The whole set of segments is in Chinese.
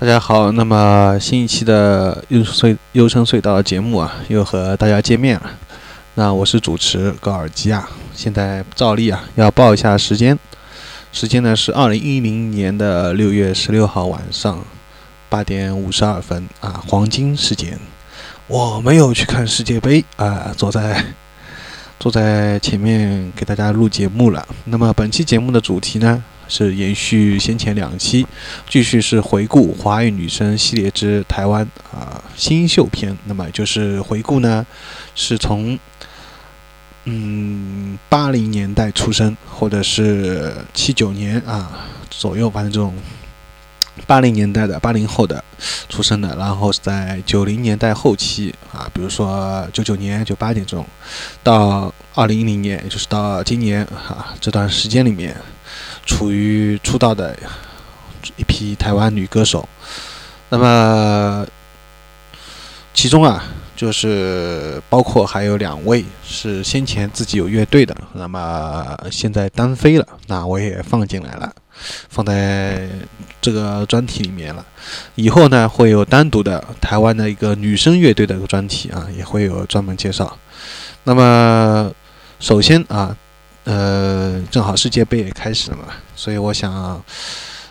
大家好，那么新一期的优隧优声隧道节目啊，又和大家见面了。那我是主持高尔基啊，现在照例啊要报一下时间，时间呢是二零一零年的六月十六号晚上八点五十二分啊，黄金时间。我没有去看世界杯啊，坐在坐在前面给大家录节目了。那么本期节目的主题呢？是延续先前两期，继续是回顾华语女生系列之台湾啊新秀篇。那么就是回顾呢，是从嗯八零年代出生，或者是七九年啊左右，反正这种八零年代的八零后的出生的，然后是在九零年代后期啊，比如说九九年、九八年这种，到二零一零年，也就是到今年啊这段时间里面。处于出道的一批台湾女歌手，那么其中啊，就是包括还有两位是先前自己有乐队的，那么现在单飞了，那我也放进来了，放在这个专题里面了。以后呢，会有单独的台湾的一个女生乐队的一个专题啊，也会有专门介绍。那么首先啊。呃，正好世界杯也开始了嘛，所以我想，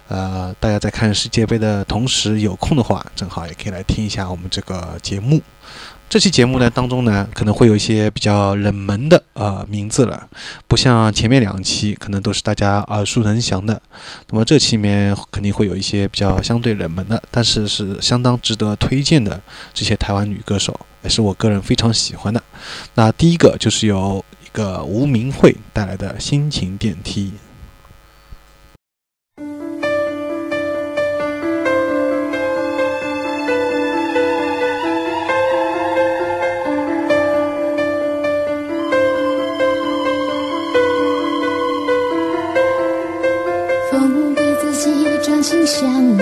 呃，大家在看世界杯的同时有空的话，正好也可以来听一下我们这个节目。这期节目呢当中呢，可能会有一些比较冷门的呃名字了，不像前面两期可能都是大家耳熟能详的。那么这期里面肯定会有一些比较相对冷门的，但是是相当值得推荐的这些台湾女歌手，也是我个人非常喜欢的。那第一个就是由。一个吴明慧带来的心情电梯。封闭自己，专心想你，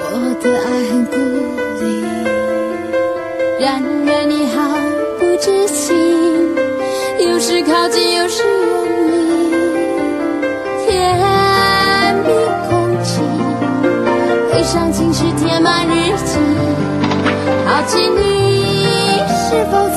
我的爱很孤立。然而你毫不知情。有时靠近，有时远离，甜蜜空气，悲伤情绪填满日记，好奇你是否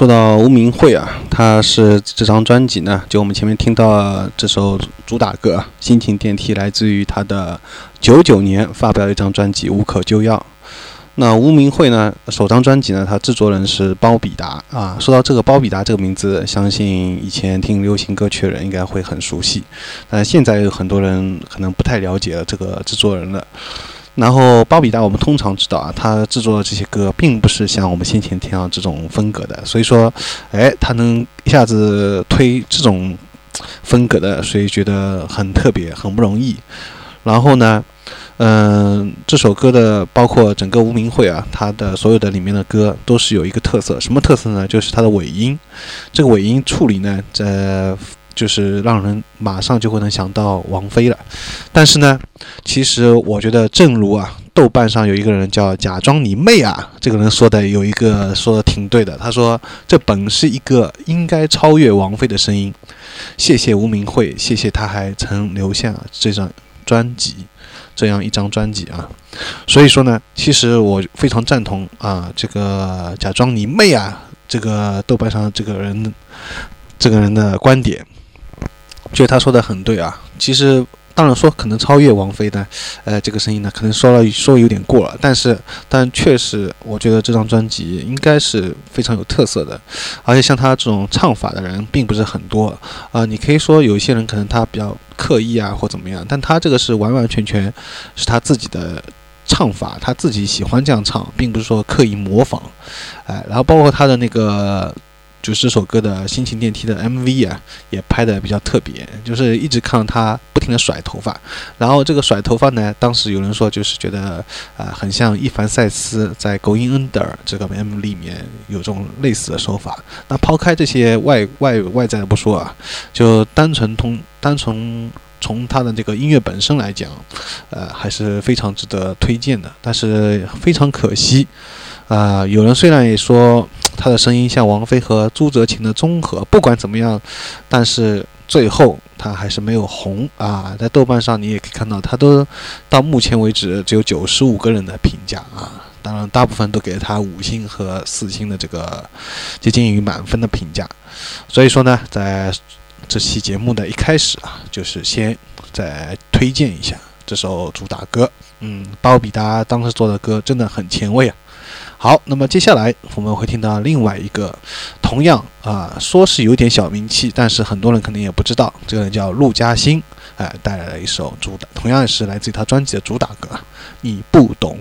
说到吴明慧啊，他是这张专辑呢，就我们前面听到这首主打歌《心情电梯》，来自于他的九九年发表的一张专辑《无可救药》。那吴明慧呢，首张专辑呢，他制作人是包比达啊。说到这个包比达这个名字，相信以前听流行歌曲的人应该会很熟悉，但现在有很多人可能不太了解这个制作人了。然后巴比达，我们通常知道啊，他制作的这些歌并不是像我们先前听到这种风格的，所以说，哎，他能一下子推这种风格的，所以觉得很特别，很不容易。然后呢，嗯，这首歌的包括整个无名会啊，它的所有的里面的歌都是有一个特色，什么特色呢？就是它的尾音，这个尾音处理呢，在就是让人马上就会能想到王菲了。但是呢，其实我觉得，正如啊，豆瓣上有一个人叫“假装你妹啊”，这个人说的有一个说的挺对的。他说：“这本是一个应该超越王菲的声音。”谢谢吴明慧，谢谢他还曾留下这张专辑，这样一张专辑啊。所以说呢，其实我非常赞同啊，这个“假装你妹啊”这个豆瓣上这个人这个人的观点。觉得他说的很对啊，其实当然说可能超越王菲的，呃，这个声音呢，可能说了说有点过了，但是但确实，我觉得这张专辑应该是非常有特色的，而且像他这种唱法的人并不是很多啊，你可以说有一些人可能他比较刻意啊或怎么样，但他这个是完完全全是他自己的唱法，他自己喜欢这样唱，并不是说刻意模仿，哎，然后包括他的那个。就是这首歌的心情电梯的 MV 啊，也拍的比较特别，就是一直看到他不停的甩头发，然后这个甩头发呢，当时有人说就是觉得啊，很像伊凡塞斯在《Going Under》这个 MV 里面有这种类似的手法。那抛开这些外外外在的不说啊，就单纯通单纯从他的这个音乐本身来讲，呃，还是非常值得推荐的。但是非常可惜。啊，有人虽然也说他的声音像王菲和朱哲琴的综合，不管怎么样，但是最后他还是没有红啊。在豆瓣上你也可以看到，他都到目前为止只有九十五个人的评价啊，当然大部分都给了他五星和四星的这个接近于满分的评价。所以说呢，在这期节目的一开始啊，就是先再推荐一下这首主打歌。嗯，包比达当时做的歌真的很前卫啊。好，那么接下来我们会听到另外一个，同样啊，说是有点小名气，但是很多人可能也不知道，这个人叫陆嘉欣，哎，带来了一首主打，同样是来自于他专辑的主打歌，你不懂。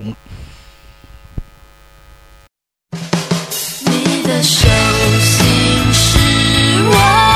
你的手心是我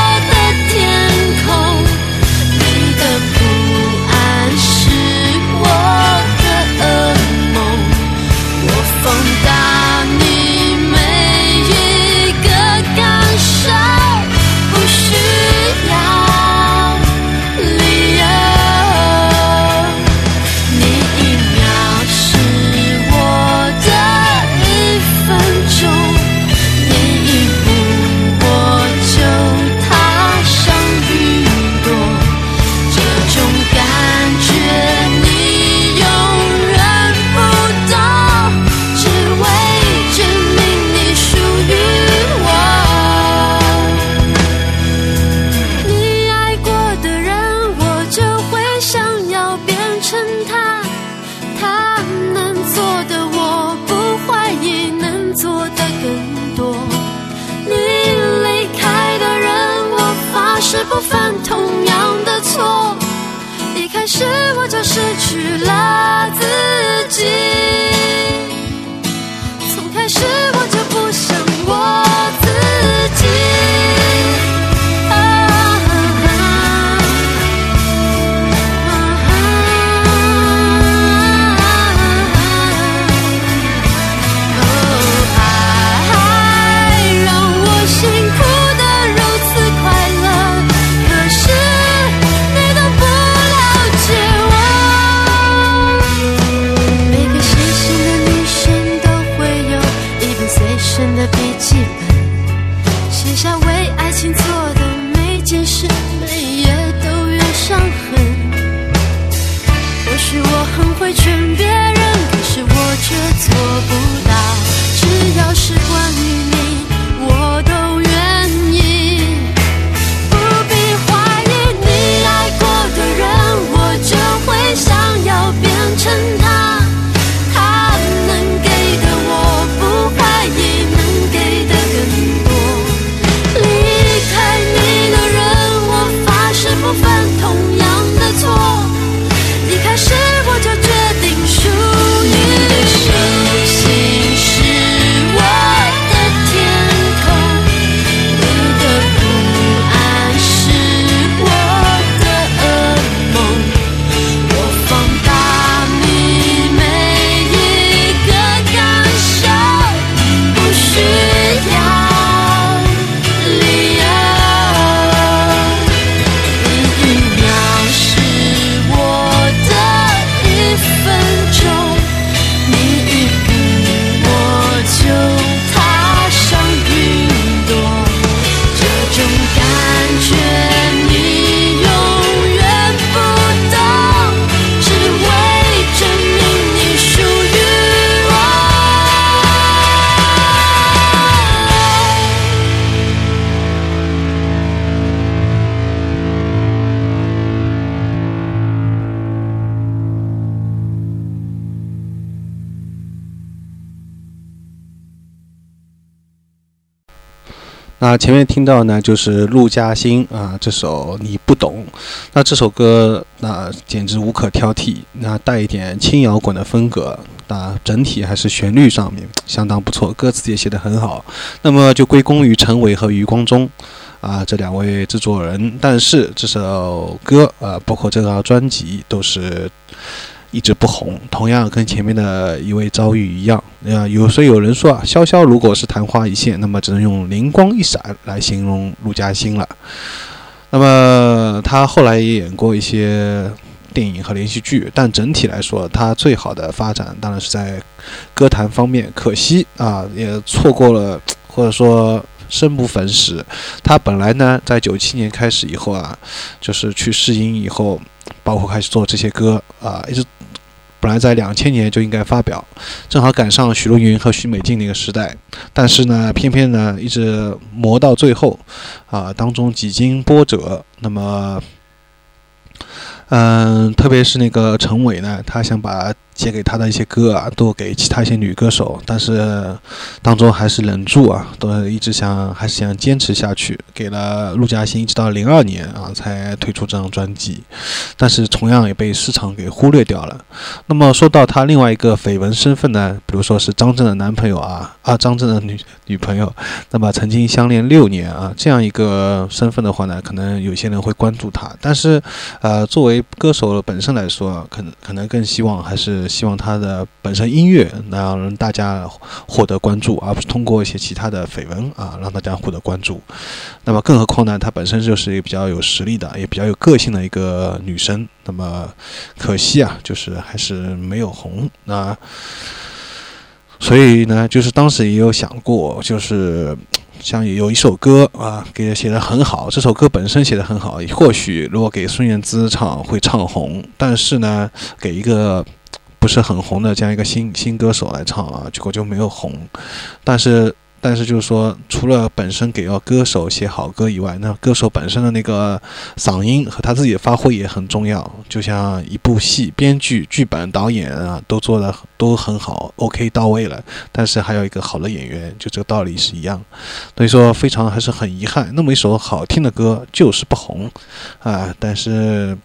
那前面听到呢，就是陆嘉欣啊，这首你不懂。那这首歌那简直无可挑剔，那带一点轻摇滚的风格，那整体还是旋律上面相当不错，歌词也写得很好。那么就归功于陈伟和余光中啊这两位制作人。但是这首歌啊，包括这张专辑都是。一直不红，同样跟前面的一位遭遇一样。啊，有所以有人说啊，潇潇如果是昙花一现，那么只能用灵光一闪来形容陆嘉欣了。那么他后来也演过一些电影和连续剧，但整体来说，他最好的发展当然是在歌坛方面。可惜啊，也错过了，或者说生不逢时。他本来呢，在九七年开始以后啊，就是去试音以后，包括开始做这些歌啊，一直。本来在两千年就应该发表，正好赶上许茹芸和许美静那个时代，但是呢，偏偏呢一直磨到最后，啊，当中几经波折，那么，嗯，特别是那个陈伟呢，他想把写给他的一些歌啊，都给其他一些女歌手，但是当中还是忍住啊，都一直想还是想坚持下去，给了陆嘉欣，一直到零二年啊才推出这张专辑，但是同样也被市场给忽略掉了。那么说到他另外一个绯闻身份呢，比如说是张震的男朋友啊啊，张震的女女朋友，那么曾经相恋六年啊，这样一个身份的话呢，可能有些人会关注他，但是呃，作为歌手本身来说，可能可能更希望还是。希望他的本身音乐能让大家获得关注，而不是通过一些其他的绯闻啊让大家获得关注。那么，更何况呢，她本身就是一个比较有实力的，也比较有个性的一个女生。那么，可惜啊，就是还是没有红。那所以呢，就是当时也有想过，就是像有一首歌啊，给写的很好，这首歌本身写的很好，或许如果给孙燕姿唱会唱红，但是呢，给一个。不是很红的这样一个新新歌手来唱啊，结果就没有红。但是，但是就是说，除了本身给到歌手写好歌以外，那歌手本身的那个嗓音和他自己的发挥也很重要。就像一部戏，编剧、剧本、导演啊，都做的都很好，OK 到位了。但是还有一个好的演员，就这个道理是一样。所以说，非常还是很遗憾，那么一首好听的歌就是不红啊。但是。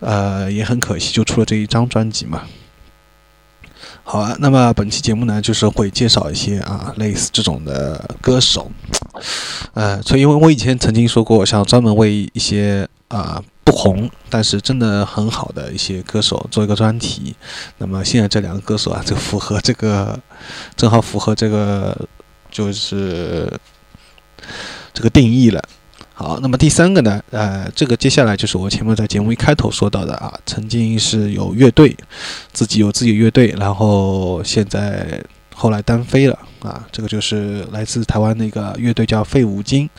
呃，也很可惜，就出了这一张专辑嘛。好啊，那么本期节目呢，就是会介绍一些啊类似这种的歌手。呃，所以因为我以前曾经说过，想专门为一些啊不红但是真的很好的一些歌手做一个专题。那么现在这两个歌手啊，就符合这个，正好符合这个，就是这个定义了。好，那么第三个呢？呃，这个接下来就是我前面在节目一开头说到的啊，曾经是有乐队，自己有自己乐队，然后现在后来单飞了啊。这个就是来自台湾的一个乐队叫废五金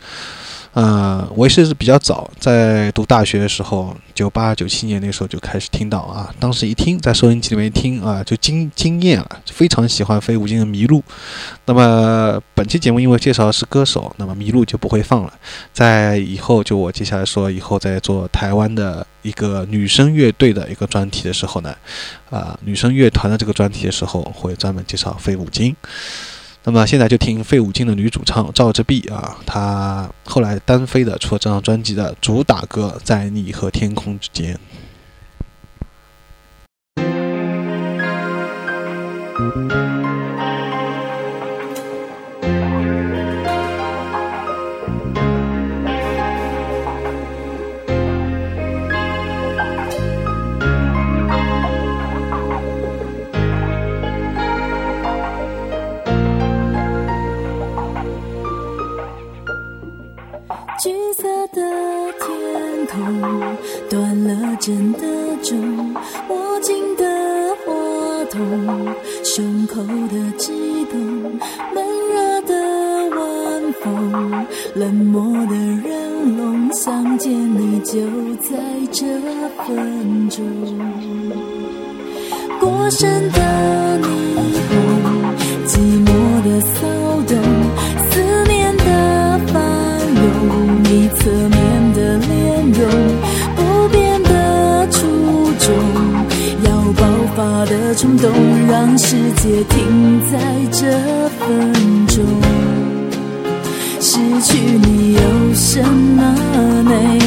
呃，我也是比较早，在读大学的时候，九八九七年那时候就开始听到啊，当时一听在收音机里面一听啊，就惊惊艳了，就非常喜欢飞五金的《迷路》。那么本期节目因为介绍的是歌手，那么《迷路》就不会放了。在以后就我接下来说，以后在做台湾的一个女生乐队的一个专题的时候呢，啊，女生乐团的这个专题的时候，会专门介绍飞五金。那么现在就听费五金的女主唱赵之碧啊，她后来单飞的出了这张专辑的主打歌《在你和天空之间》。橘色的天空，断了针的钟，握紧的话筒，胸口的悸动，闷热的晚风，冷漠的人龙，想见你就在这分钟。过剩的去你有什么美？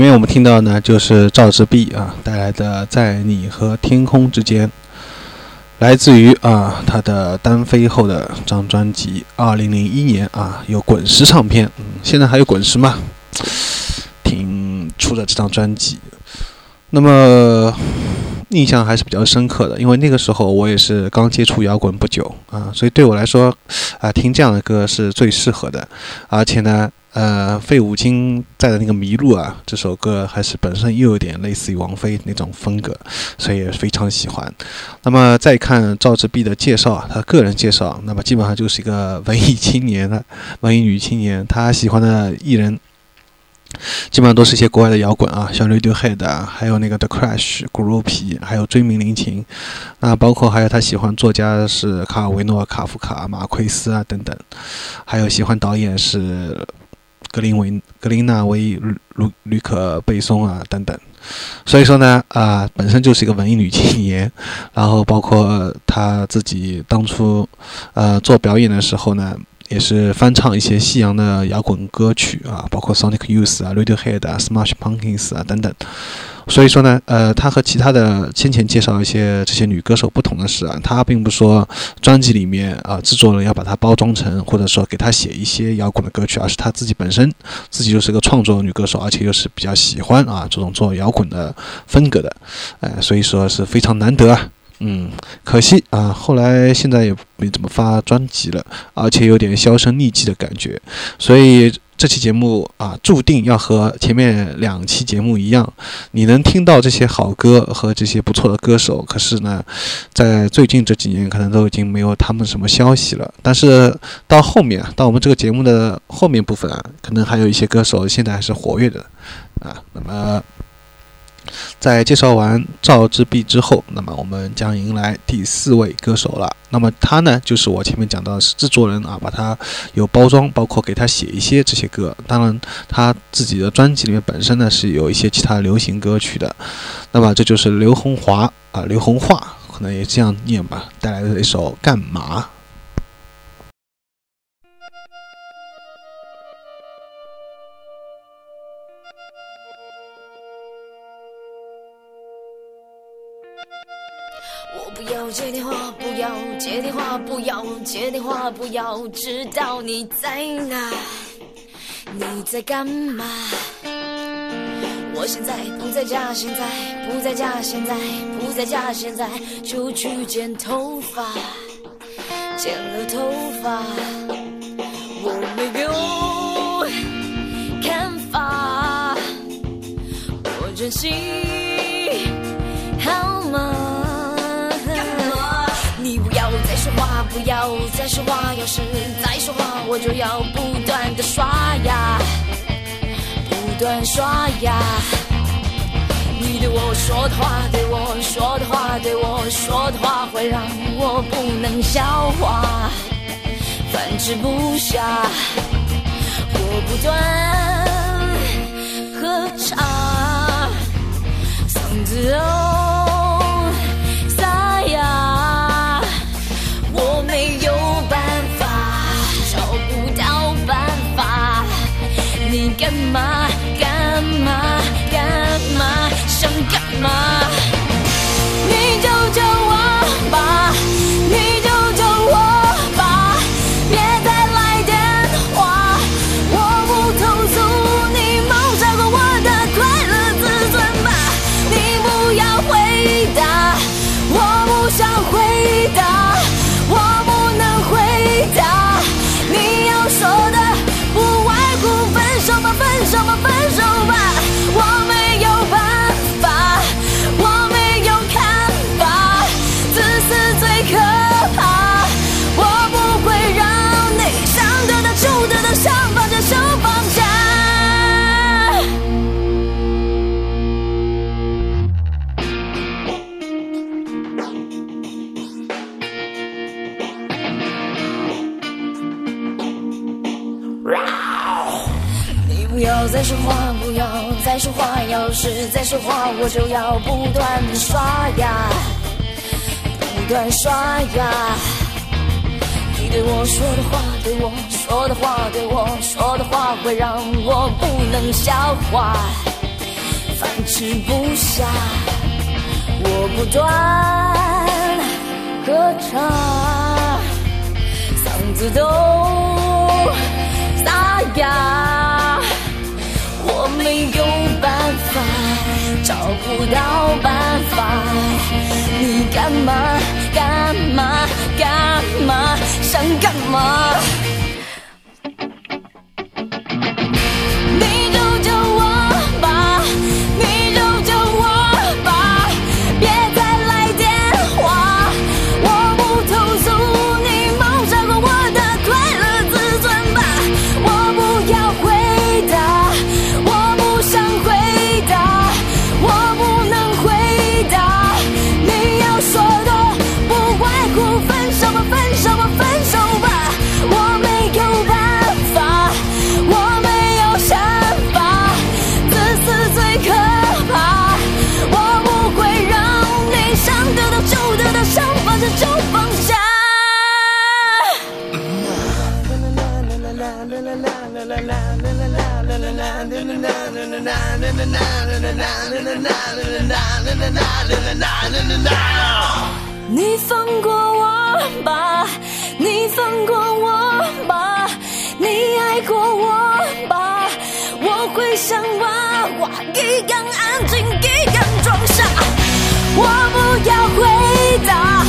前面我们听到呢，就是赵志碧啊带来的《在你和天空之间》，来自于啊他的单飞后的张专辑，二零零一年啊有滚石唱片，嗯，现在还有滚石吗？挺出的这张专辑，那么印象还是比较深刻的，因为那个时候我也是刚接触摇滚不久啊，所以对我来说啊听这样的歌是最适合的，而且呢。呃，费五金在的那个《迷路》啊，这首歌还是本身又有点类似于王菲那种风格，所以也非常喜欢。那么再看赵志碧的介绍啊，他个人介绍，那么基本上就是一个文艺青年的 文艺女青年，她喜欢的艺人基本上都是一些国外的摇滚啊，像 Radiohead 啊，还有那个 The Crash、骨肉皮，还有追名林琴。那包括还有他喜欢作家是卡尔维诺、卡夫卡、马奎斯啊等等，还有喜欢导演是。格林维、格林纳维、卢吕可贝松啊等等，所以说呢，啊，本身就是一个文艺女青年，然后包括她自己当初，呃，做表演的时候呢。也是翻唱一些西洋的摇滚歌曲啊，包括 Sonic Youth 啊、Radiohead 啊、Smash Pumpkins 啊等等。所以说呢，呃，他和其他的先前介绍一些这些女歌手不同的是啊，他并不说专辑里面啊制作人要把它包装成，或者说给他写一些摇滚的歌曲，而是他自己本身自己就是个创作女歌手，而且又是比较喜欢啊这种做摇滚的风格的，哎，所以说是非常难得啊。嗯，可惜啊，后来现在也没怎么发专辑了，而且有点销声匿迹的感觉，所以这期节目啊，注定要和前面两期节目一样，你能听到这些好歌和这些不错的歌手，可是呢，在最近这几年可能都已经没有他们什么消息了。但是到后面，到我们这个节目的后面部分啊，可能还有一些歌手现在还是活跃的啊，那么。在介绍完赵之璧之后，那么我们将迎来第四位歌手了。那么他呢，就是我前面讲到的是制作人啊，把他有包装，包括给他写一些这些歌。当然，他自己的专辑里面本身呢是有一些其他流行歌曲的。那么这就是刘红华啊，刘红华可能也这样念吧，带来的一首《干嘛》。接电话不要知道你在哪，你在干嘛？我现在不在家，现在不在家，现在不在家，现在就去剪头发，剪了头发，我没有看法，我真心不要再说话，要是再说话，我就要不断的刷牙，不断刷牙。你对我说的话，对我说的话，对我说的话，会让我不能消化，饭吃不下。我不断喝茶，嗓子哦。不要再说话，不要再说话，要是再说话，我就要不断的刷牙，不断刷牙。你对我说的话，对我说。的话，对我说的话，会让我不能消化，饭吃不下，我不断歌唱，嗓子都沙哑，没有办法，找不到办法，你干嘛干嘛干嘛想干嘛？你放过我吧，你放过我吧，你爱过我吧，我会像娃娃一样安静，一样装傻。我不要回答，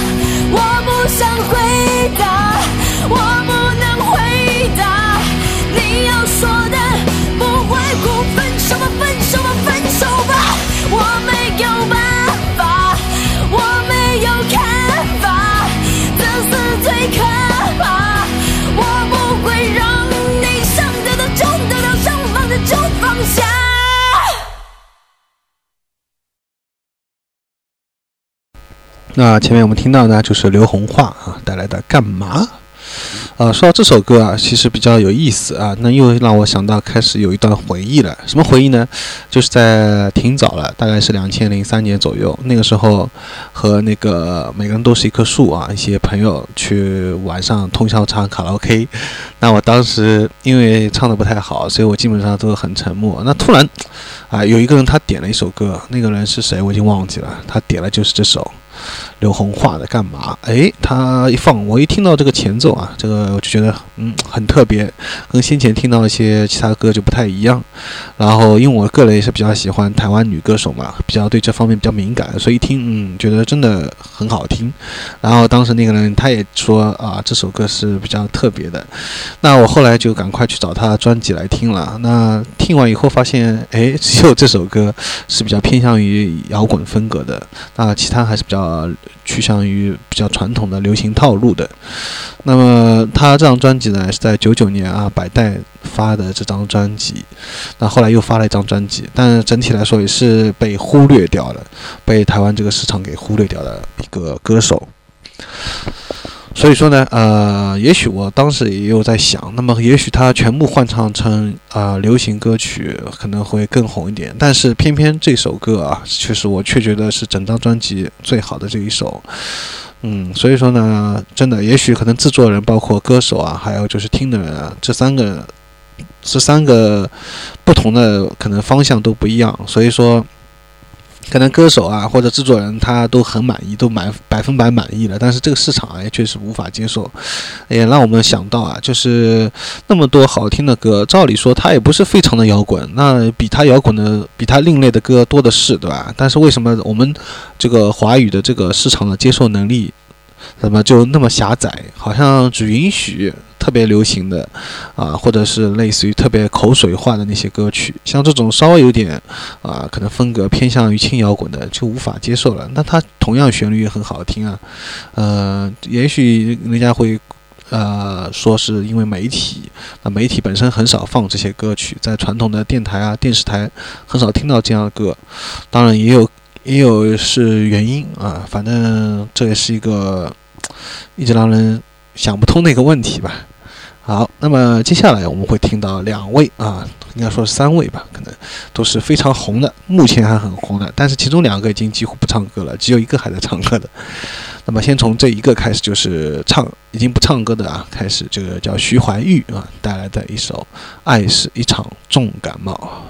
那前面我们听到呢，就是刘洪化啊带来的《干嘛》。啊，说到这首歌啊，其实比较有意思啊，那又让我想到开始有一段回忆了。什么回忆呢？就是在挺早了，大概是两千零三年左右，那个时候和那个每个人都是一棵树啊，一些朋友去晚上通宵唱卡拉 OK。那我当时因为唱的不太好，所以我基本上都很沉默。那突然啊，有一个人他点了一首歌，那个人是谁我已经忘记了，他点了就是这首。刘红画的干嘛？哎，他一放，我一听到这个前奏啊，这个我就觉得嗯很特别，跟先前听到一些其他歌就不太一样。然后因为我个人也是比较喜欢台湾女歌手嘛，比较对这方面比较敏感，所以一听嗯觉得真的很好听。然后当时那个人他也说啊这首歌是比较特别的。那我后来就赶快去找他专辑来听了。那听完以后发现，哎，只有这首歌是比较偏向于摇滚风格的，那其他还是比较。呃趋向于比较传统的流行套路的。那么他这张专辑呢，是在九九年啊百代发的这张专辑，那后来又发了一张专辑，但整体来说也是被忽略掉了，被台湾这个市场给忽略掉的一个歌手。所以说呢，呃，也许我当时也有在想，那么也许他全部换唱成啊、呃、流行歌曲可能会更红一点，但是偏偏这首歌啊，确实我却觉得是整张专辑最好的这一首。嗯，所以说呢，真的，也许可能制作人、包括歌手啊，还有就是听的人啊，这三个这三个不同的可能方向都不一样，所以说。可能歌手啊或者制作人他都很满意，都满百分百满意了，但是这个市场啊也确实无法接受，也让我们想到啊，就是那么多好听的歌，照理说它也不是非常的摇滚，那比它摇滚的、比它另类的歌多的是，对吧？但是为什么我们这个华语的这个市场的接受能力，怎么就那么狭窄？好像只允许。特别流行的，啊，或者是类似于特别口水化的那些歌曲，像这种稍微有点，啊，可能风格偏向于轻摇滚的，就无法接受了。那它同样旋律也很好听啊，呃，也许人家会，呃，说是因为媒体，那媒体本身很少放这些歌曲，在传统的电台啊、电视台很少听到这样的歌，当然也有也有是原因啊，反正这也是一个一直让人想不通的一个问题吧。好，那么接下来我们会听到两位啊，应该说是三位吧，可能都是非常红的，目前还很红的，但是其中两个已经几乎不唱歌了，只有一个还在唱歌的。那么先从这一个开始，就是唱已经不唱歌的啊，开始这个叫徐怀钰啊带来的一首《爱是一场重感冒》。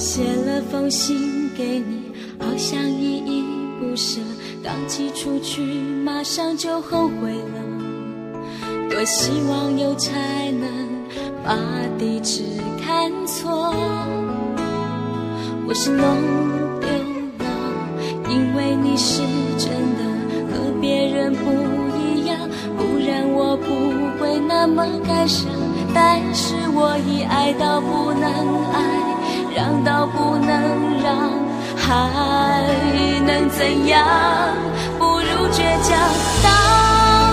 写了封信给你，好像依依不舍，刚寄出去马上就后悔了。多希望邮差能把地址看错，我是弄丢了，因为你是真的和别人不一样，不然我不会那么感伤。但是我已爱到不能爱。让到不能让，还能怎样？不如倔强。倒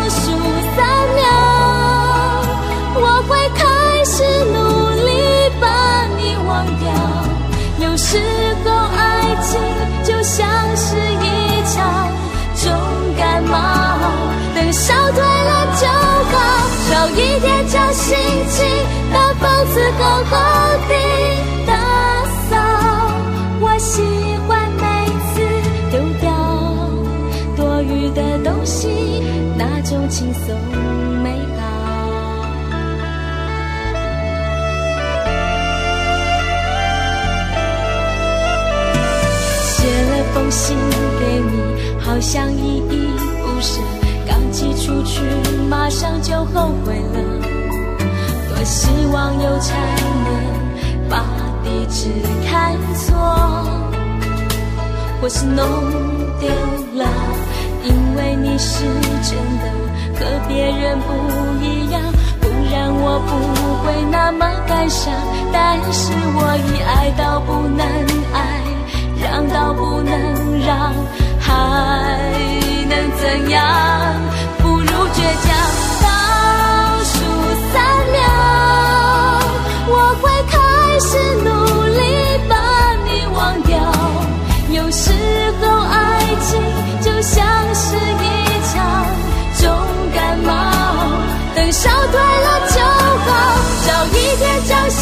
数三秒，我会开始努力把你忘掉。有时候爱情就像是一场重感冒，等烧退了就好。少一点假心情，把房子好好的。轻松美好。写了封信给你，好像依依不舍，刚寄出去马上就后悔了。多希望邮差能把地址看错。或是弄丢了，因为你是真的和别人不一样，不然我不会那么感伤。但是我已爱到不能爱，让到不能让，还能怎样？不如倔强。倒数三秒，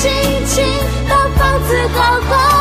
心情，把房子好好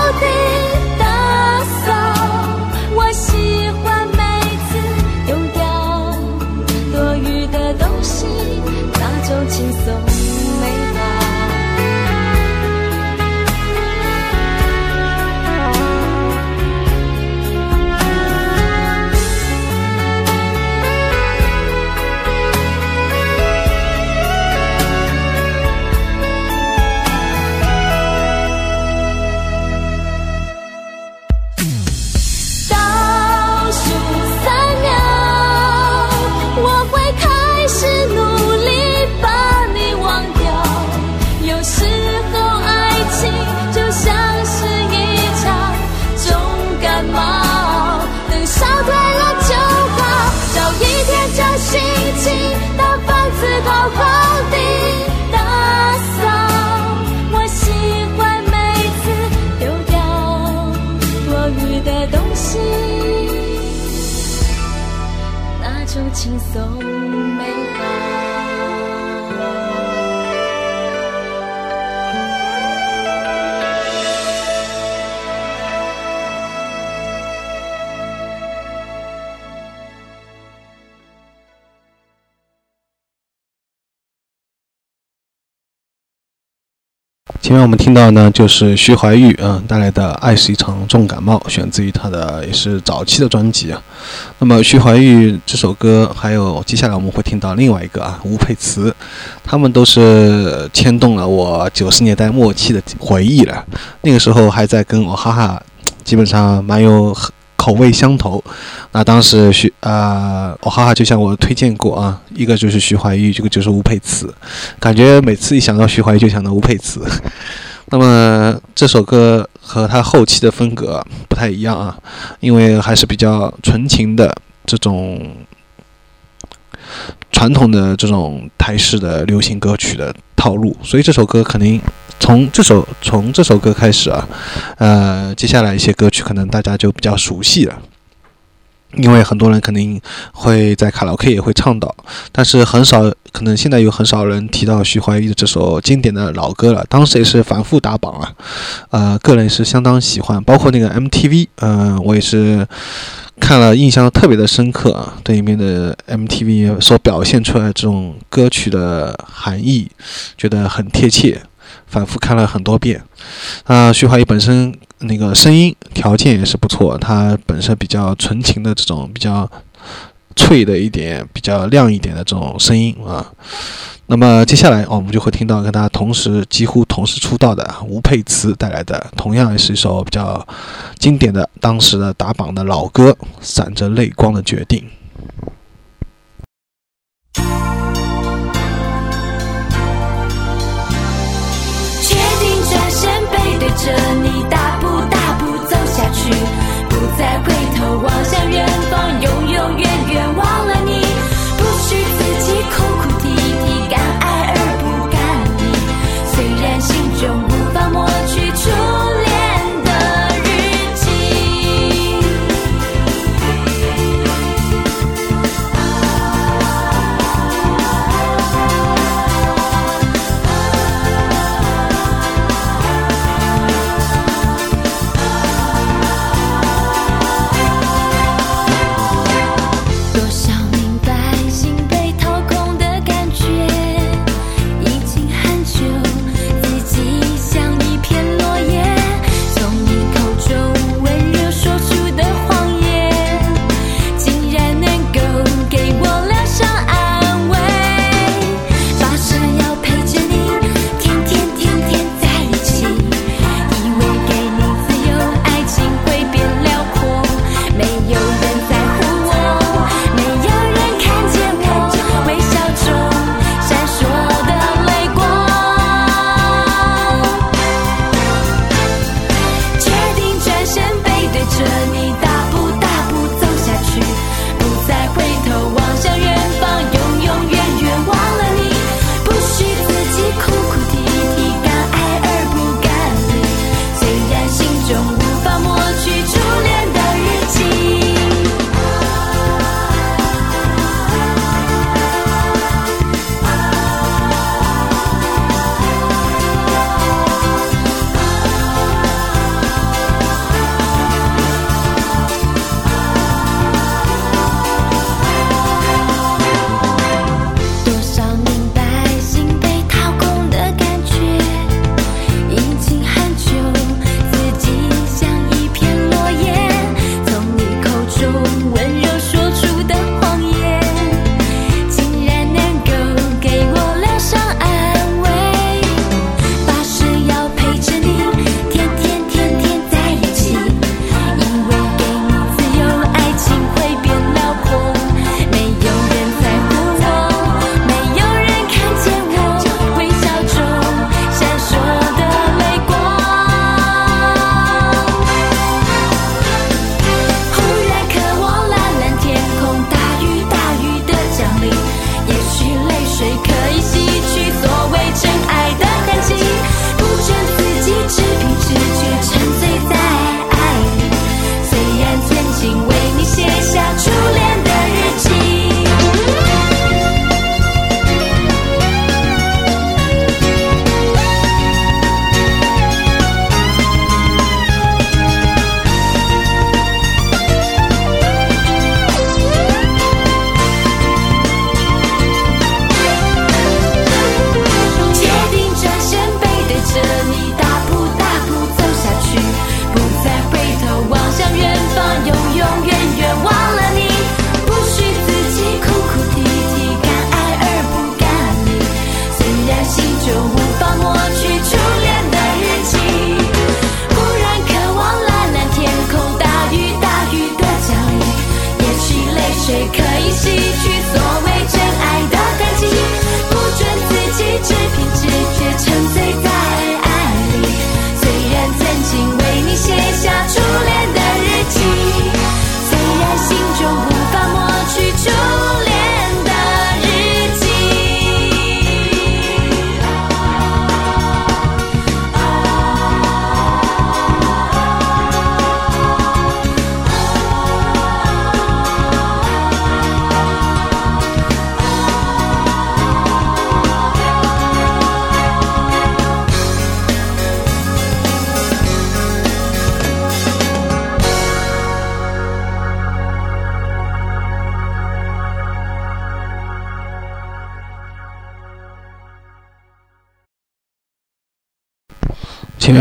前面我们听到呢，就是徐怀钰啊带来的《爱是一场重感冒》，选自于他的也是早期的专辑啊。那么徐怀钰这首歌，还有接下来我们会听到另外一个啊，吴佩慈，他们都是牵动了我九十年代末期的回忆了。那个时候还在跟我哈哈，基本上蛮有。口味相投，那当时徐啊，我哈哈就向我推荐过啊，一个就是徐怀钰，这个就是吴佩慈，感觉每次一想到徐怀钰就想到吴佩慈。那么这首歌和他后期的风格不太一样啊，因为还是比较纯情的这种传统的这种台式的流行歌曲的套路，所以这首歌肯定。从这首从这首歌开始啊，呃，接下来一些歌曲可能大家就比较熟悉了。因为很多人肯定会在卡拉 OK 也会唱到，但是很少，可能现在有很少人提到徐怀钰的这首经典的老歌了。当时也是反复打榜啊，呃，个人是相当喜欢，包括那个 MTV，嗯，我也是看了，印象特别的深刻啊。对里面的 MTV 所表现出来这种歌曲的含义，觉得很贴切，反复看了很多遍。啊，徐怀钰本身。那个声音条件也是不错，他本身比较纯情的这种比较脆的一点、比较亮一点的这种声音啊。那么接下来我们就会听到跟他同时几乎同时出道的吴佩慈带来的，同样也是一首比较经典的当时的打榜的老歌《闪着泪光的决定》。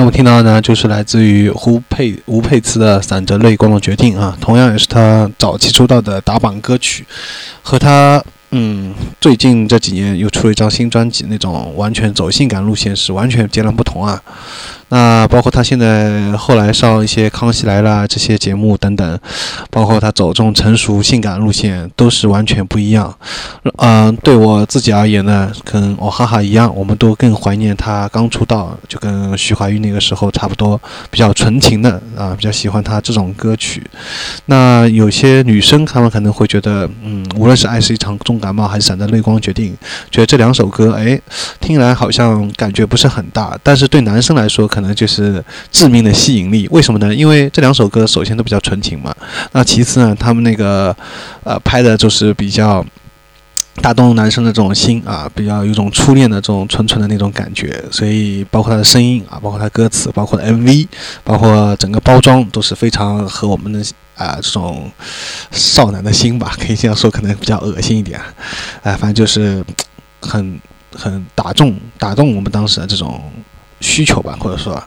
我们听到的呢，就是来自于胡佩吴佩慈的《闪着泪光的决定》啊，同样也是他早期出道的打榜歌曲，和他嗯最近这几年又出了一张新专辑，那种完全走性感路线是完全截然不同啊。那包括他现在后来上一些《康熙来了》这些节目等等，包括他走这种成熟性感路线，都是完全不一样。嗯、对我自己而言呢，跟我哈哈一样，我们都更怀念他刚出道，就跟徐怀钰那个时候差不多，比较纯情的啊，比较喜欢他这种歌曲。那有些女生她们可能会觉得，嗯，无论是《爱是一场重感冒》还是《闪着泪光决定》，觉得这两首歌，哎，听来好像感觉不是很大，但是对男生来说，可能就是致命的吸引力。为什么呢？因为这两首歌首先都比较纯情嘛，那其次呢，他们那个呃拍的就是比较。打动男生的这种心啊，比较有种初恋的这种纯纯的那种感觉，所以包括他的声音啊，包括他歌词，包括 MV，包括整个包装都是非常合我们的啊这种少男的心吧，可以这样说，可能比较恶心一点，哎、反正就是很很打中打动我们当时的这种需求吧，或者说，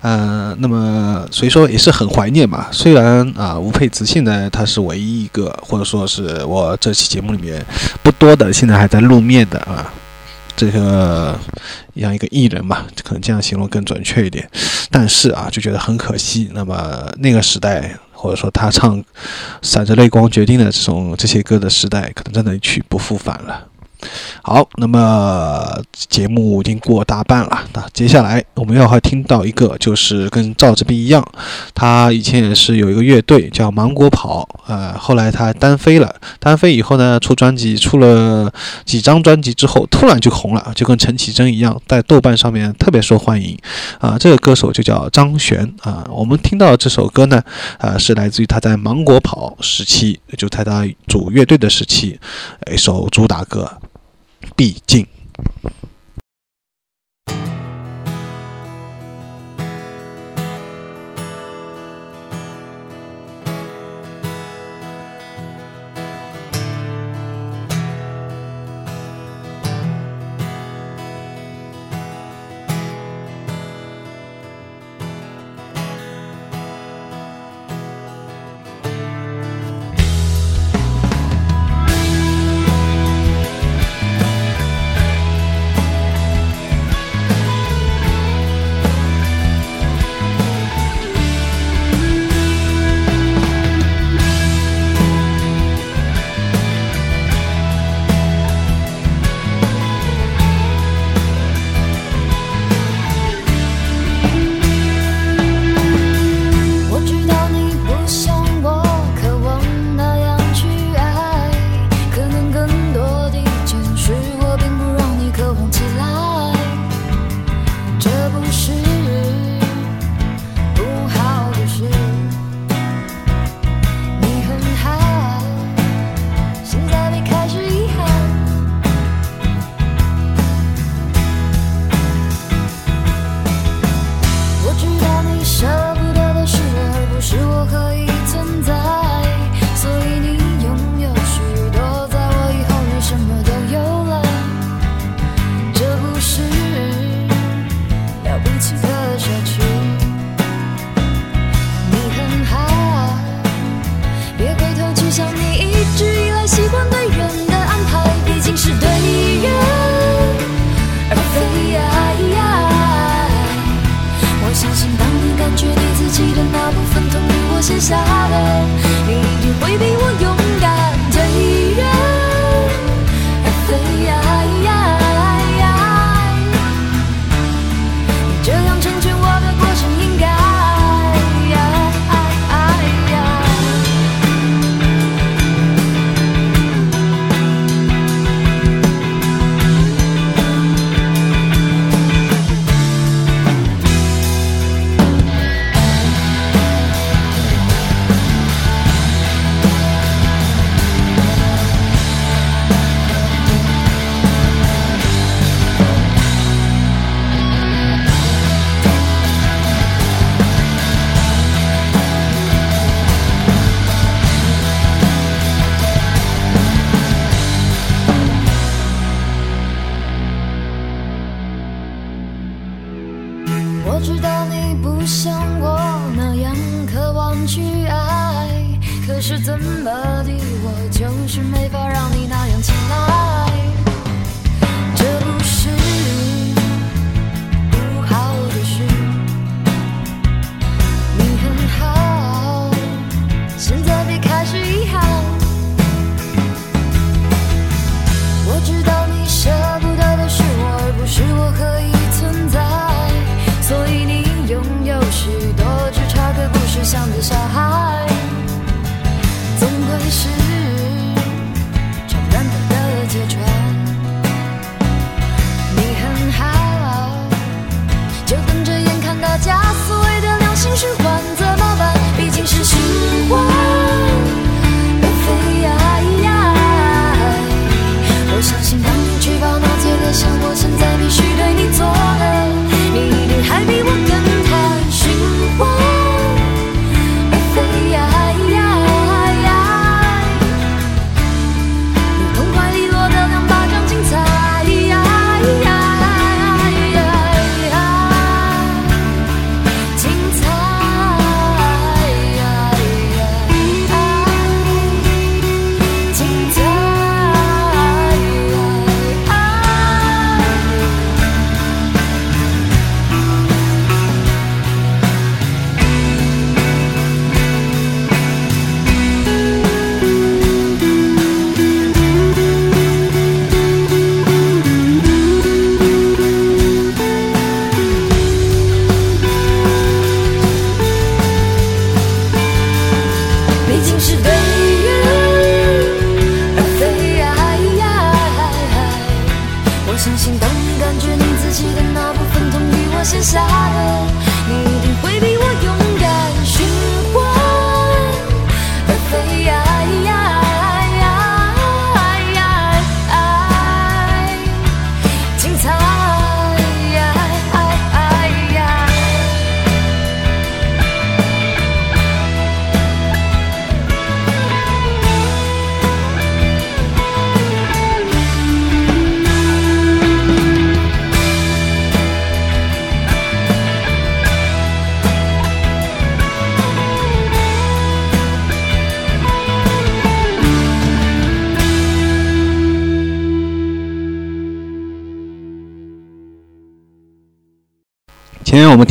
呃，那么所以说也是很怀念吧。虽然啊，吴佩慈现在她是唯一一个，或者说是我这期节目里面不多的现在还在露面的啊，这个样一个艺人吧，可能这样形容更准确一点。但是啊，就觉得很可惜。那么那个时代，或者说他唱《闪着泪光决定》的这种这些歌的时代，可能真的一去不复返了。好，那么节目已经过大半了，那接下来我们要还听到一个，就是跟赵志斌一样，他以前也是有一个乐队叫芒果跑，呃，后来他单飞了，单飞以后呢，出专辑，出了几张专辑之后，突然就红了，就跟陈绮贞一样，在豆瓣上面特别受欢迎，啊，这个歌手就叫张悬啊，我们听到这首歌呢，啊，是来自于他在芒果跑时期，就在他组乐队的时期，一首主打歌。毕竟。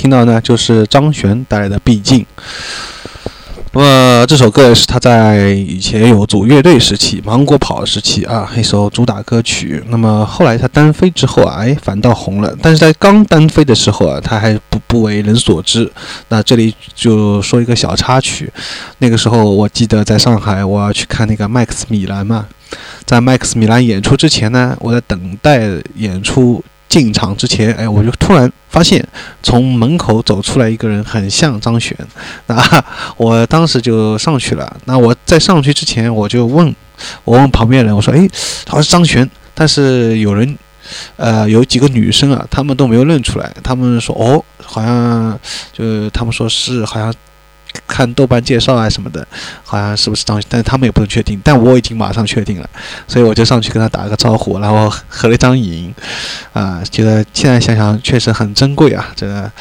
听到呢，就是张悬带来的《毕竟》。那么这首歌也是他在以前有组乐队时期、芒果跑时期啊一首主打歌曲。那么后来他单飞之后啊，哎反倒红了。但是在刚单飞的时候啊，他还不不为人所知。那这里就说一个小插曲，那个时候我记得在上海，我要去看那个麦克斯米兰嘛，在麦克斯米兰演出之前呢，我在等待演出。进场之前，哎，我就突然发现从门口走出来一个人，很像张悬。那我当时就上去了。那我在上去之前，我就问，我问旁边人，我说：“哎，他说是张悬。”但是有人，呃，有几个女生啊，她们都没有认出来。她们说：“哦，好像就他们说是好像。”看豆瓣介绍啊什么的，好像是不是张？但是他们也不能确定。但我已经马上确定了，所以我就上去跟他打了个招呼，然后合了一张影，啊，觉得现在想想确实很珍贵啊。这个，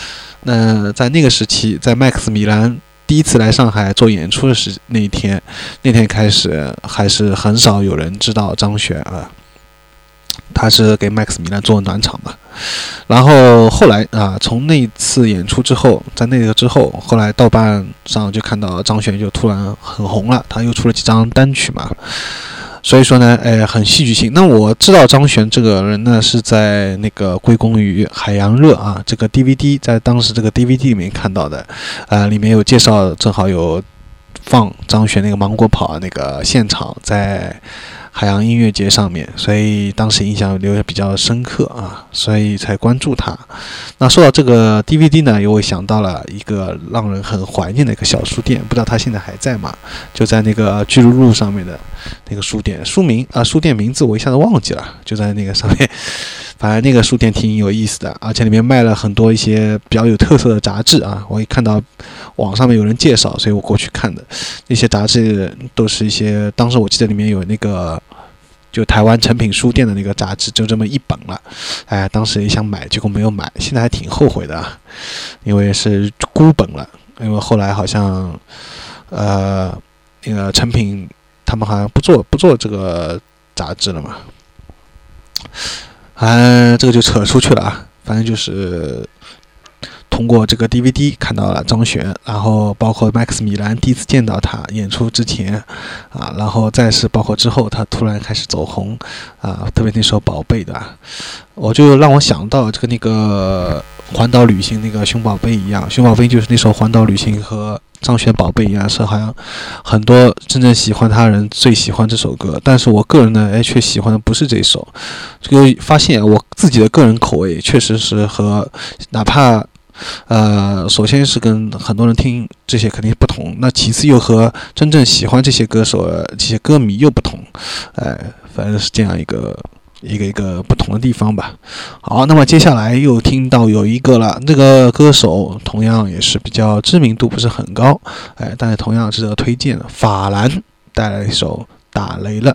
那在那个时期，在 Max 米兰第一次来上海做演出的时那一天，那天开始还是很少有人知道张悬啊。他是给麦克斯米兰做暖场嘛，然后后来啊，从那次演出之后，在那个之后，后来豆瓣上就看到张悬就突然很红了，他又出了几张单曲嘛，所以说呢，哎，很戏剧性。那我知道张悬这个人呢，是在那个归功于《海洋热》啊这个 DVD，在当时这个 DVD 里面看到的，啊，里面有介绍，正好有放张悬那个芒果跑那个现场在。海洋音乐节上面，所以当时印象留的比较深刻啊，所以才关注他。那说到这个 DVD 呢，又想到了一个让人很怀念的一个小书店，不知道他现在还在吗？就在那个巨鹿路上面的那个书店，书名啊，书店名字我一下子忘记了，就在那个上面。反正那个书店挺有意思的，而且里面卖了很多一些比较有特色的杂志啊。我一看到网上面有人介绍，所以我过去看的。那些杂志都是一些，当时我记得里面有那个就台湾诚品书店的那个杂志，就这么一本了。哎，当时也想买，结果没有买，现在还挺后悔的啊，因为是孤本了。因为后来好像，呃，那个诚品他们好像不做不做这个杂志了嘛。哎，这个就扯出去了啊，反正就是。通过这个 DVD 看到了张悬，然后包括麦克斯米兰第一次见到他演出之前，啊，然后再是包括之后他突然开始走红，啊，特别那首《宝贝》的，我就让我想到这个那个环岛旅行那个熊宝贝一样，熊宝贝就是那首环岛旅行和张悬宝贝一样，是好像很多真正喜欢他人最喜欢这首歌，但是我个人呢，哎，却喜欢的不是这首，这个发现我自己的个人口味确实是和哪怕。呃，首先是跟很多人听这些肯定不同，那其次又和真正喜欢这些歌手、这些歌迷又不同，哎，反正是这样一个一个一个不同的地方吧。好，那么接下来又听到有一个了，这个歌手同样也是比较知名度不是很高，哎，但是同样值得推荐。法兰带来一首《打雷了》。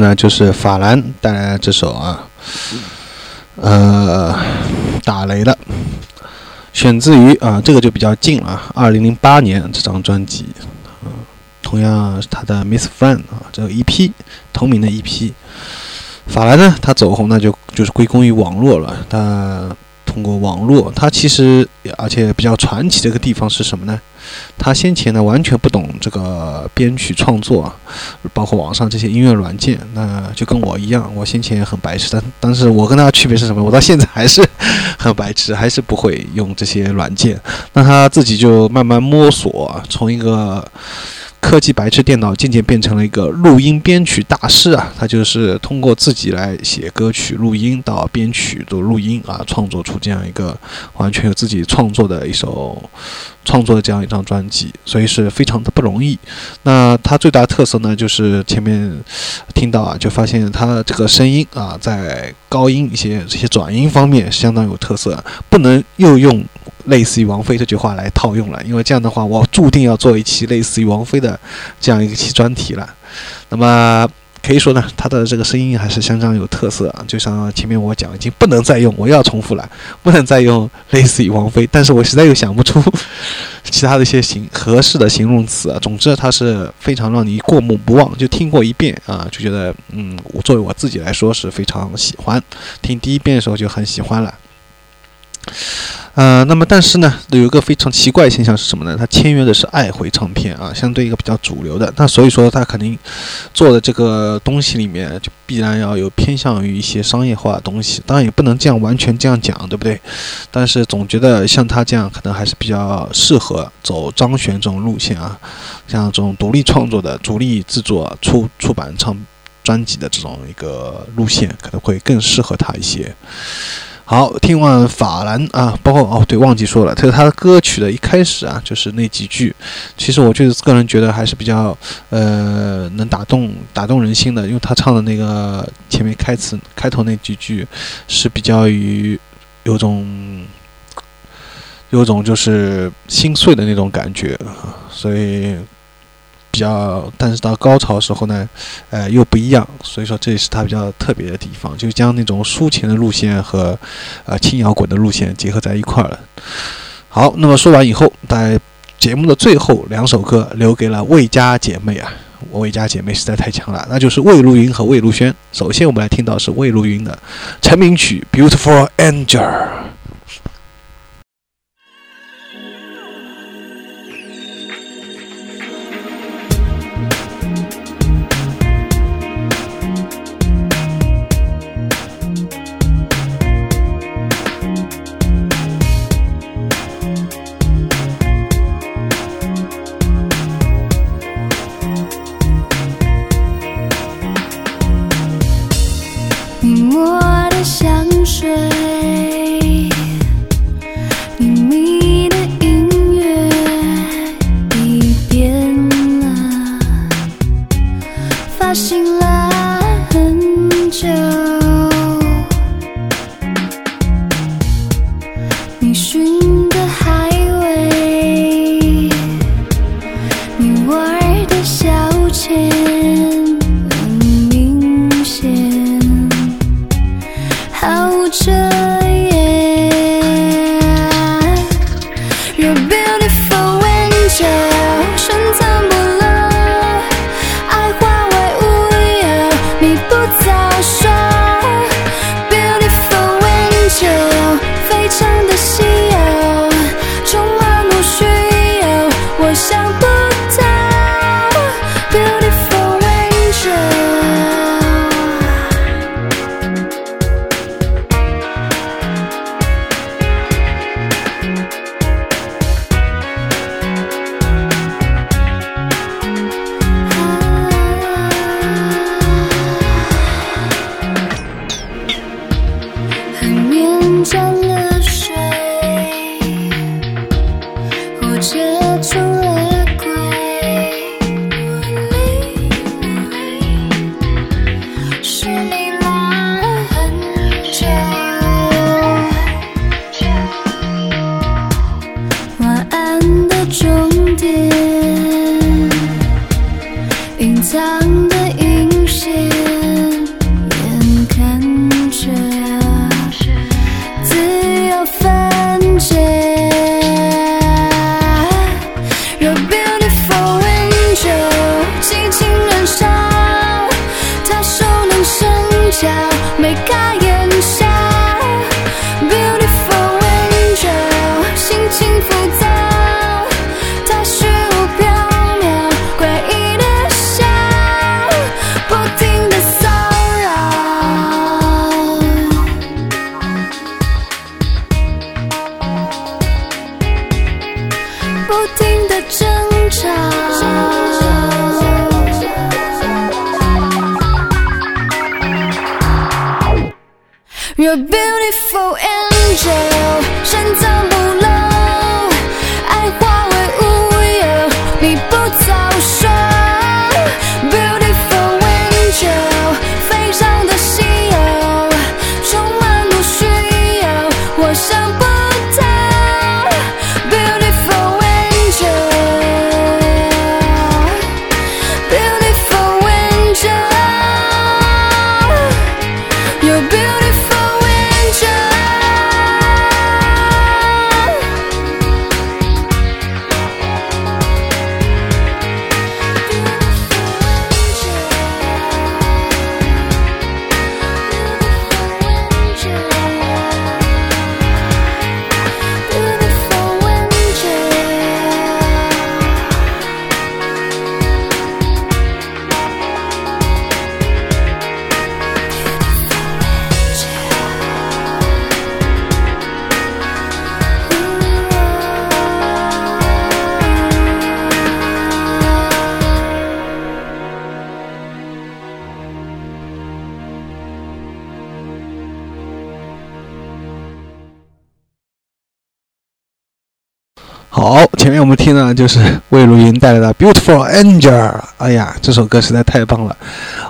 天我们听到的就是法兰带来这首啊，呃，打雷了，选自于啊，这个就比较近了，二零零八年这张专辑，嗯、同样是他的 Miss Friend 啊，这个 EP 同名的 EP。法兰呢，他走红呢就就是归功于网络了，他通过网络，他其实而且比较传奇的一个地方是什么呢？他先前呢完全不懂这个编曲创作啊，包括网上这些音乐软件，那就跟我一样，我先前也很白痴，但但是我跟他的区别是什么？我到现在还是 很白痴，还是不会用这些软件。那他自己就慢慢摸索，从一个科技白痴电脑渐渐变成了一个录音编曲大师啊，他就是通过自己来写歌曲、录音到编曲做录音啊，创作出这样一个完全有自己创作的一首创作的这样一张专辑，所以是非常的不容易。那他最大的特色呢，就是前面听到啊，就发现他这个声音啊，在高音一些这些转音方面相当有特色，不能又用类似于王菲这句话来套用了，因为这样的话，我注定要做一期类似于王菲的这样一期专题了。那么可以说呢，他的这个声音还是相当有特色啊，就像前面我讲，已经不能再用，我又要重复了，不能再用类似于王菲，但是我实在又想不出其他的一些形合适的形容词啊。总之，它是非常让你过目不忘，就听过一遍啊，就觉得嗯，我作为我自己来说是非常喜欢，听第一遍的时候就很喜欢了。呃，那么但是呢，有一个非常奇怪的现象是什么呢？他签约的是爱回唱片啊，相对一个比较主流的，那所以说他肯定做的这个东西里面就必然要有偏向于一些商业化的东西，当然也不能这样完全这样讲，对不对？但是总觉得像他这样可能还是比较适合走张悬这种路线啊，像这种独立创作的、独立制作、出出版唱专辑的这种一个路线，可能会更适合他一些。好，听完法兰啊，包括哦，对，忘记说了，就是他的歌曲的一开始啊，就是那几句，其实我就是个人觉得还是比较呃能打动打动人心的，因为他唱的那个前面开词开头那几句是比较于有种有种就是心碎的那种感觉，所以比较，但是到高潮时候呢，呃，又不一样，所以说这也是它比较特别的地方，就将那种抒情的路线和呃轻摇滚的路线结合在一块儿了。好，那么说完以后，在节目的最后两首歌留给了魏家姐妹啊，我魏家姐妹实在太强了，那就是魏如云和魏如萱。首先我们来听到是魏如云的成名曲《Beautiful Angel》。前面我们听的就是魏如云带来的《Beautiful Angel》。哎呀，这首歌实在太棒了，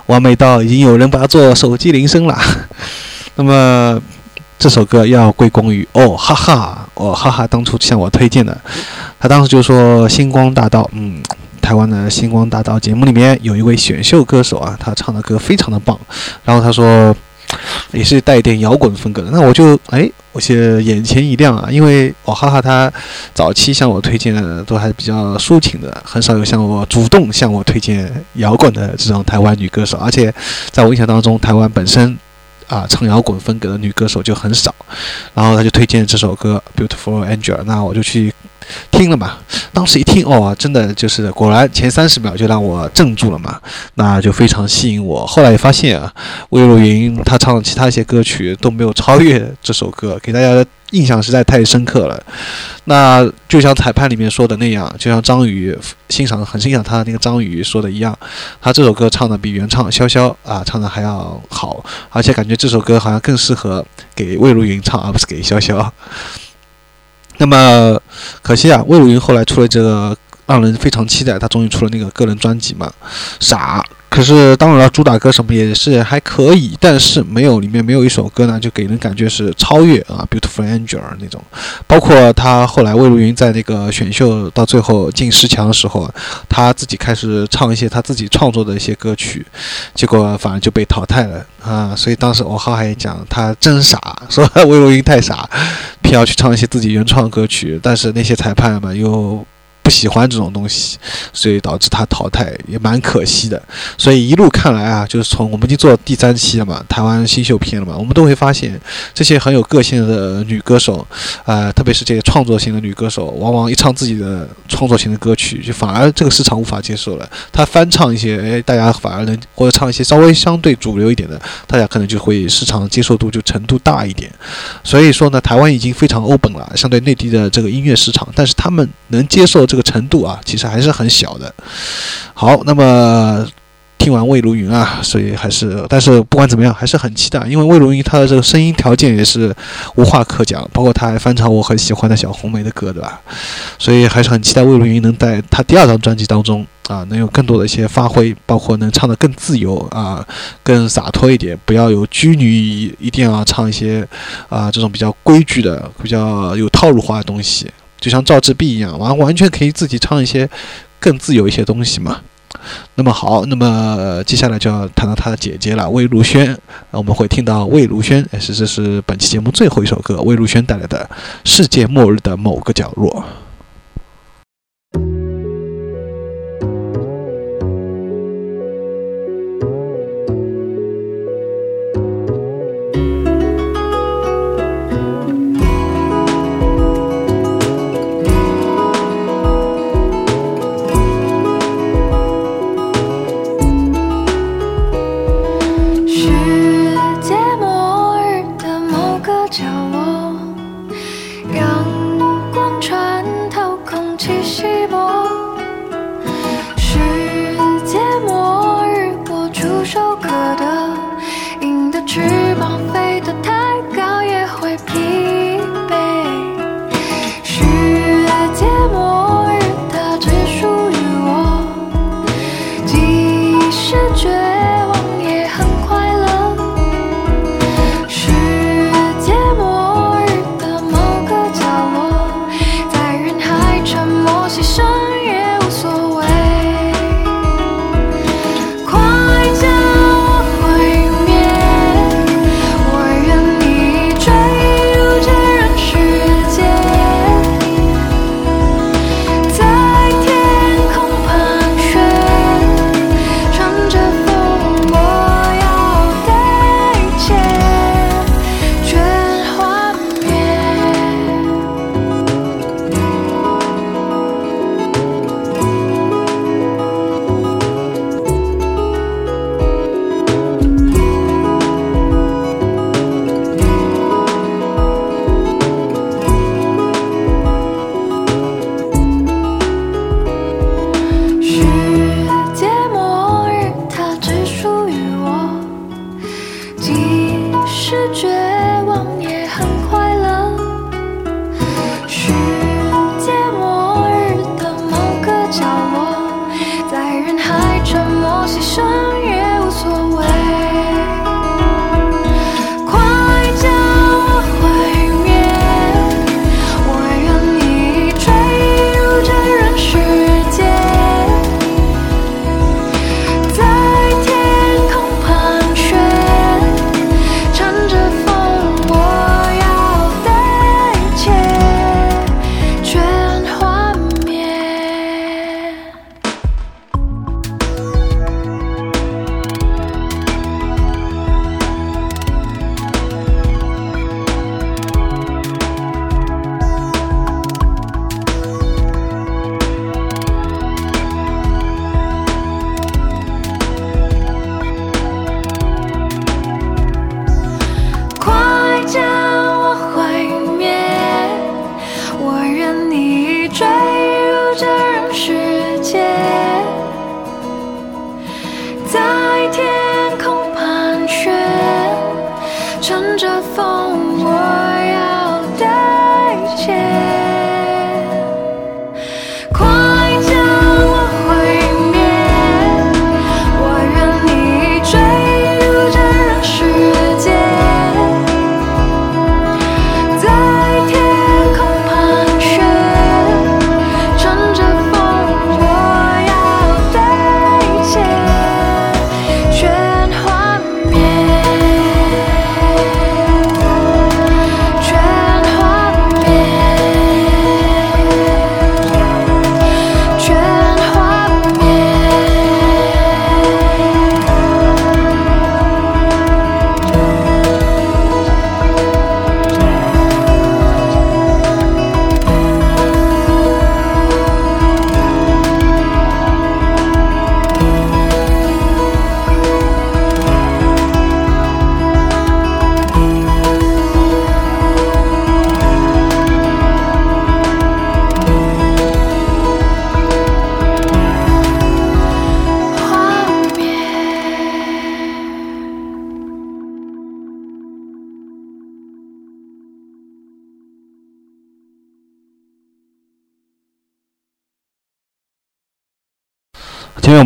完美到已经有人把它做手机铃声了。那么这首歌要归功于哦哈哈，哦哈哈当初向我推荐的，他当时就说《星光大道》，嗯，台湾的《星光大道》节目里面有一位选秀歌手啊，他唱的歌非常的棒，然后他说也是带一点摇滚风格的，那我就哎，我是眼前一亮啊，因为哦哈哈他早期向我推荐的都还是比较抒情的，很少有向我主动向我推荐摇滚的这种台湾女歌手，而且在我印象当中，台湾本身啊唱摇滚风格的女歌手就很少，然后他就推荐这首歌《Beautiful Angel》，那我就去听了嘛。当时一听哦，真的就是果然前三十秒就让我镇住了嘛，那就非常吸引我。后来也发现啊，魏若云她唱的其他一些歌曲都没有超越这首歌，给大家印象实在太深刻了。那就像裁判里面说的那样，就像张宇欣赏很欣赏他的那个张宇说的一样，他这首歌唱的比原唱潇潇啊唱的还要好，而且感觉这首歌好像更适合给魏如云唱，而不是给潇潇。那么可惜啊，魏如云后来出了这个让人非常期待，他终于出了那个个人专辑嘛，傻。可是当然了，主打歌什么也是还可以，但是没有里面没有一首歌呢，就给人感觉是超越啊《Beautiful Angel》那种。包括他后来魏如云在那个选秀到最后进十强的时候，他自己开始唱一些他自己创作的一些歌曲，结果反而就被淘汰了啊。所以当时我浩还讲他真傻，说 魏如云太傻，偏要去唱一些自己原创歌曲，但是那些裁判嘛又。喜欢这种东西，所以导致他淘汰，也蛮可惜的。所以一路看来啊，就是从我们已经做到第三期了嘛，台湾新秀片了嘛，我们都会发现这些很有个性的女歌手，啊，特别是这些创作型的女歌手，往往一唱自己的创作型的歌曲，就反而这个市场无法接受了。她翻唱一些，哎，大家反而能或者唱一些稍微相对主流一点的，大家可能就会市场接受度就程度大一点。所以说呢，台湾已经非常 open 了，相对内地的这个音乐市场，但是他们能接受这个程度啊，其实还是很小的。好，那么听完魏如云啊，所以还是，但是不管怎么样，还是很期待，因为魏如云她的这个声音条件也是无话可讲，包括她还翻唱我很喜欢的小红梅的歌，对吧？所以还是很期待魏如云能在她第二张专辑当中啊，能有更多的一些发挥，包括能唱得更自由啊，更洒脱一点，不要有拘泥于一定要唱一些啊这种比较规矩的、比较有套路化的东西。就像赵志碧一样，完完全可以自己唱一些更自由一些东西嘛。那么好，那么、接下来就要谈到他的姐姐了，魏如萱。我们会听到魏如萱，哎是这是本期节目最后一首歌，魏如萱带来的《世界末日的某个角落》。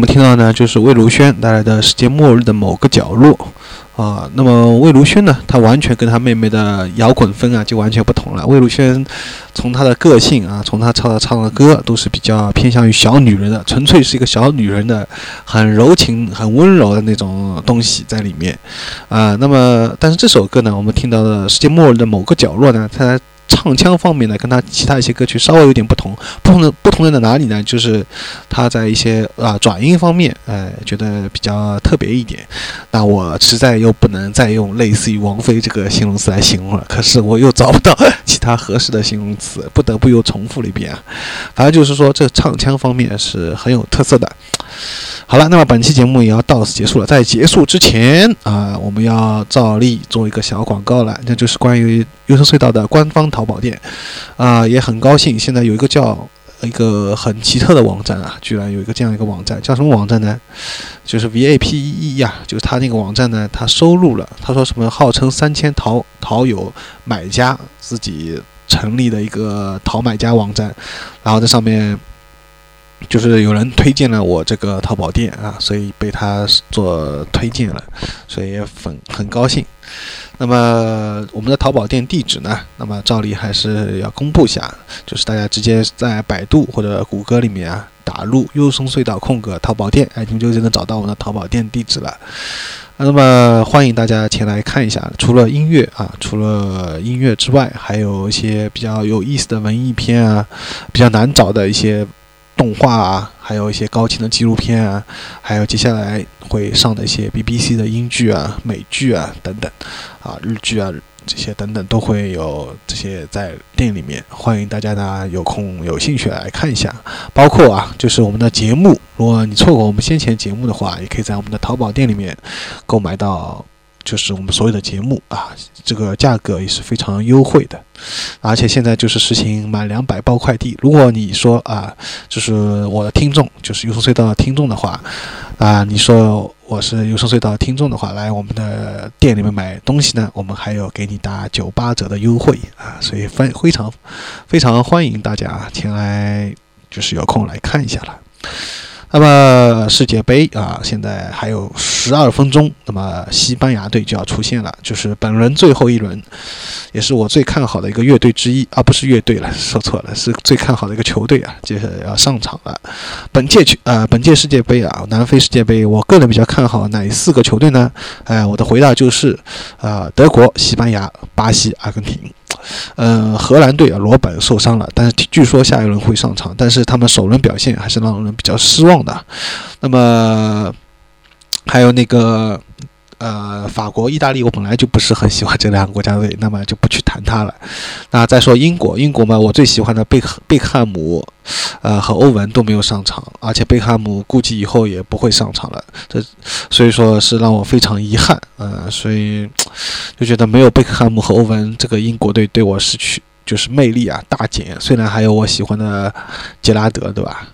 们听到呢，就是魏如萱带来的《世界末日的某个角落》啊。那么魏如萱呢，她完全跟她妹妹的摇滚风啊就完全不同了。魏如萱从她的个性啊，从她唱的唱的歌都是比较偏向于小女人的，纯粹是一个小女人的很柔情、很温柔的那种东西在里面啊。那么，但是这首歌呢，我们听到的《世界末日的某个角落》呢，它唱腔方面呢，跟他其他一些歌曲稍微有点不同。不同的不同在哪里呢？就是他在一些啊转音方面，哎、觉得比较特别一点。那我实在又不能再用类似于王菲这个形容词来形容了，可是我又找不到其他合适的形容词，不得不又重复了一遍啊。反正就是说，这唱腔方面是很有特色的。好了，那么本期节目也要到此结束了。在结束之前啊、我们要照例做一个小广告了，那就是关于优声隧道的官方淘宝店啊、也很高兴，现在有一个叫一个很奇特的网站啊，居然有一个这样一个网站，叫什么网站呢？就是 VAPE 呀、就是他那个网站呢，他收录了他说什么号称三千淘淘友买家自己成立的一个淘买家网站，然后在上面。就是有人推荐了我这个淘宝店啊，所以被他做推荐了，所以也很很高兴。那么我们的淘宝店地址呢？那么照例还是要公布一下，就是大家直接在百度或者谷歌里面啊打入“优松隧道空格淘宝店”，哎，你们就就能找到我们的淘宝店地址了。那么欢迎大家前来看一下，除了音乐啊，除了音乐之外，还有一些比较有意思的文艺片啊，比较难找的一些动画啊，还有一些高清的纪录片啊，还有接下来会上的一些 BBC 的英剧啊、美剧啊等等，啊日剧啊这些等等都会有这些在店里面，欢迎大家呢有空有兴趣来看一下。包括啊，就是我们的节目，如果你错过我们先前节目的话，也可以在我们的淘宝店里面购买到。就是我们所有的节目啊，这个价格也是非常优惠的，而且现在就是实行满两百包快递。如果你说啊，就是我的听众，就是优松隧道的听众的话，啊，你说我是优松隧道听众的话，来我们的店里面买东西呢，我们还有给你打九八折的优惠啊，所以非非常非常欢迎大家前来，就是有空来看一下了。那么世界杯啊，现在还有十二分钟，那么西班牙队就要出现了，就是本轮最后一轮，也是我最看好的一个乐队之一啊，不是乐队了，说错了，是最看好的一个球队啊，就是要上场了。本届球呃，本届世界杯啊，南非世界杯，我个人比较看好哪四个球队呢？哎，我的回答就是啊，德国、西班牙、巴西、阿根廷。嗯，荷兰队啊，罗本受伤了，但是据说下一轮会上场，但是他们首轮表现还是让人比较失望的。那么还有那个。呃，法国、意大利，我本来就不是很喜欢这两个国家队，那么就不去谈它了。那再说英国，英国嘛，我最喜欢的贝克贝克汉姆，呃，和欧文都没有上场，而且贝克汉姆估计以后也不会上场了，这所以说是让我非常遗憾，呃，所以就觉得没有贝克汉姆和欧文，这个英国队对我失去。就是魅力啊大减，虽然还有我喜欢的杰拉德，对吧？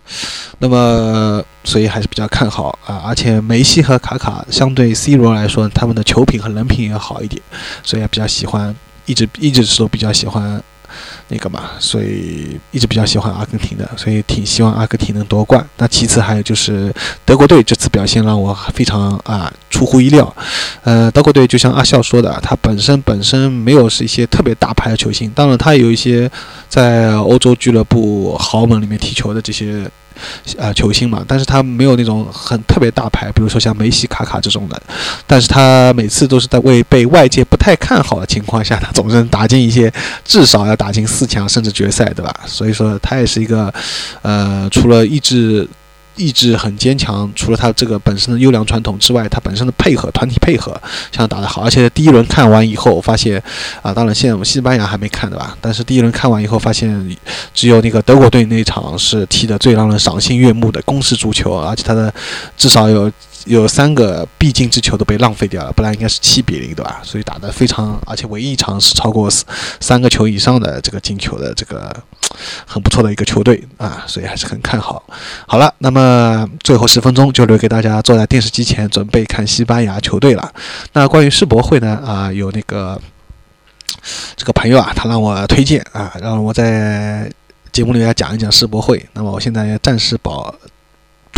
那么所以还是比较看好啊，而且梅西和卡卡相对 C 罗来说，他们的球品和人品也好一点，所以也比较喜欢，一直一直都比较喜欢。那个嘛，所以一直比较喜欢阿根廷的，所以挺希望阿根廷能夺冠。那其次还有就是德国队这次表现让我非常啊出乎意料。呃，德国队就像阿笑说的，他本身本身没有是一些特别大牌的球星，当然他有一些在欧洲俱乐部豪门里面踢球的这些。啊，球星嘛，但是他没有那种很特别大牌，比如说像梅西、卡卡这种的，但是他每次都是在为被外界不太看好的情况下，他总是能打进一些，至少要打进四强甚至决赛，对吧？所以说他也是一个，呃，除了意志。意志很坚强，除了他这个本身的优良传统之外，他本身的配合、团体配合像打得好。而且第一轮看完以后，发现啊，当然现在我们西班牙还没看对吧？但是第一轮看完以后，发现只有那个德国队那场是踢得最让人赏心悦目的攻势足球，而且他的至少有。有三个必进之球都被浪费掉了，不然应该是七比零，对吧？所以打得非常，而且唯一一场是超过三个球以上的这个进球的这个很不错的一个球队啊，所以还是很看好。好了，那么最后十分钟就留给大家坐在电视机前准备看西班牙球队了。那关于世博会呢？啊，有那个这个朋友啊，他让我推荐啊，让我在节目里面讲一讲世博会。那么我现在暂时保。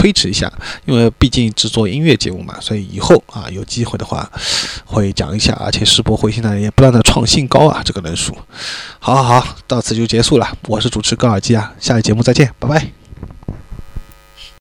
推迟一下，因为毕竟制作音乐节目嘛，所以以后啊有机会的话会讲一下。而且世博会现在也不断的创新高啊，这个人数。好好好，到此就结束了。我是主持高尔基啊，下期节目再见，拜拜。